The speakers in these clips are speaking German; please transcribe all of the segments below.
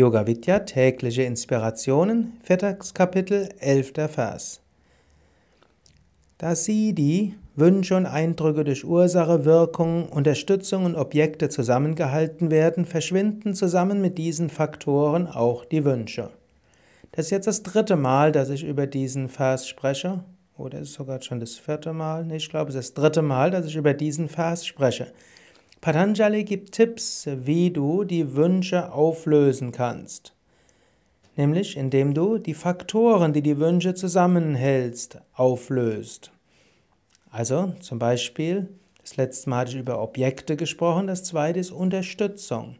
Yoga Vidya tägliche Inspirationen, viertes Kapitel, elfter Vers. Da sie die Wünsche und Eindrücke durch Ursache, Wirkung, Unterstützung und Objekte zusammengehalten werden, verschwinden zusammen mit diesen Faktoren auch die Wünsche. Das ist jetzt das dritte Mal, dass ich über diesen Vers spreche. Oder ist es sogar schon das vierte Mal? Nee, ich glaube, es ist das dritte Mal, dass ich über diesen Vers spreche. Patanjali gibt Tipps, wie du die Wünsche auflösen kannst. Nämlich indem du die Faktoren, die die Wünsche zusammenhältst, auflöst. Also zum Beispiel, das letzte Mal hatte ich über Objekte gesprochen, das zweite ist Unterstützung.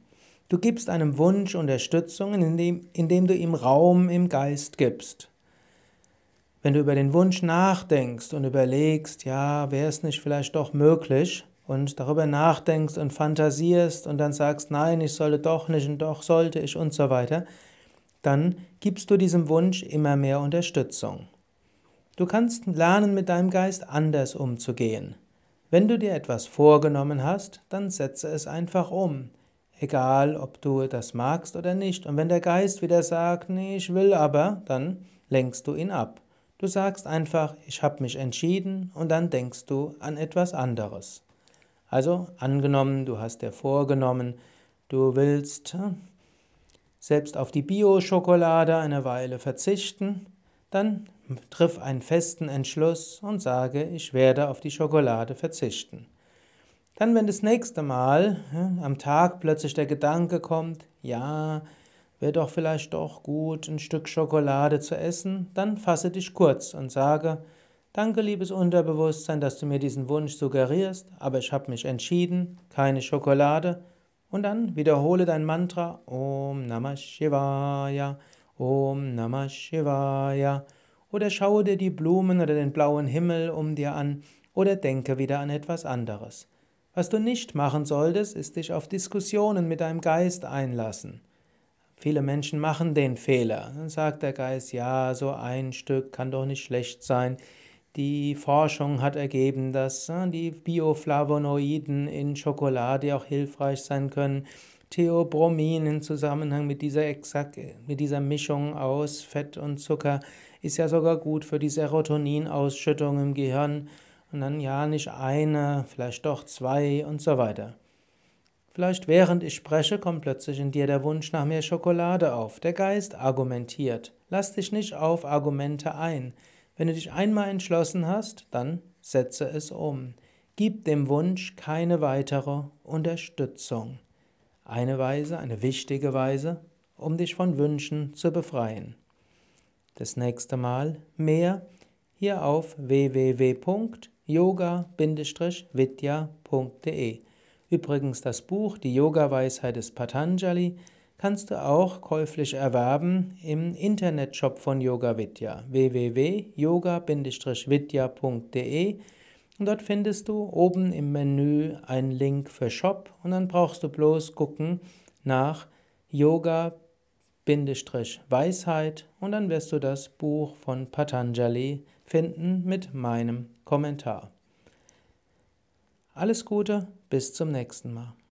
Du gibst einem Wunsch Unterstützung, indem, indem du ihm Raum im Geist gibst. Wenn du über den Wunsch nachdenkst und überlegst, ja, wäre es nicht vielleicht doch möglich, und darüber nachdenkst und fantasierst und dann sagst, nein, ich sollte doch nicht und doch sollte ich und so weiter, dann gibst du diesem Wunsch immer mehr Unterstützung. Du kannst lernen, mit deinem Geist anders umzugehen. Wenn du dir etwas vorgenommen hast, dann setze es einfach um. Egal, ob du das magst oder nicht. Und wenn der Geist wieder sagt, nee, ich will aber, dann lenkst du ihn ab. Du sagst einfach, ich habe mich entschieden und dann denkst du an etwas anderes. Also angenommen, du hast dir vorgenommen, du willst hm, selbst auf die Bio-Schokolade eine Weile verzichten, dann triff einen festen Entschluss und sage, ich werde auf die Schokolade verzichten. Dann, wenn das nächste Mal hm, am Tag plötzlich der Gedanke kommt, ja, wäre doch vielleicht doch gut, ein Stück Schokolade zu essen, dann fasse dich kurz und sage, Danke, liebes Unterbewusstsein, dass du mir diesen Wunsch suggerierst, aber ich habe mich entschieden, keine Schokolade. Und dann wiederhole dein Mantra Om Namah Shivaya, Om Namah Shivaya. Oder schaue dir die Blumen oder den blauen Himmel um dir an oder denke wieder an etwas anderes. Was du nicht machen solltest, ist dich auf Diskussionen mit deinem Geist einlassen. Viele Menschen machen den Fehler. Dann sagt der Geist, ja, so ein Stück kann doch nicht schlecht sein. Die Forschung hat ergeben, dass äh, die Bioflavonoiden in Schokolade auch hilfreich sein können. Theobromin im Zusammenhang mit dieser, exakt, mit dieser Mischung aus Fett und Zucker ist ja sogar gut für die Serotoninausschüttung im Gehirn. Und dann ja nicht eine, vielleicht doch zwei und so weiter. Vielleicht während ich spreche, kommt plötzlich in dir der Wunsch nach mehr Schokolade auf. Der Geist argumentiert. Lass dich nicht auf Argumente ein. Wenn du dich einmal entschlossen hast, dann setze es um. Gib dem Wunsch keine weitere Unterstützung. Eine Weise, eine wichtige Weise, um dich von Wünschen zu befreien. Das nächste Mal mehr hier auf www.yoga-vidya.de. Übrigens das Buch Die Yoga-Weisheit des Patanjali kannst du auch käuflich erwerben im Internetshop von Yoga Vidya www.yoga-vidya.de und dort findest du oben im Menü einen Link für Shop und dann brauchst du bloß gucken nach Yoga-Weisheit und dann wirst du das Buch von Patanjali finden mit meinem Kommentar. Alles Gute, bis zum nächsten Mal.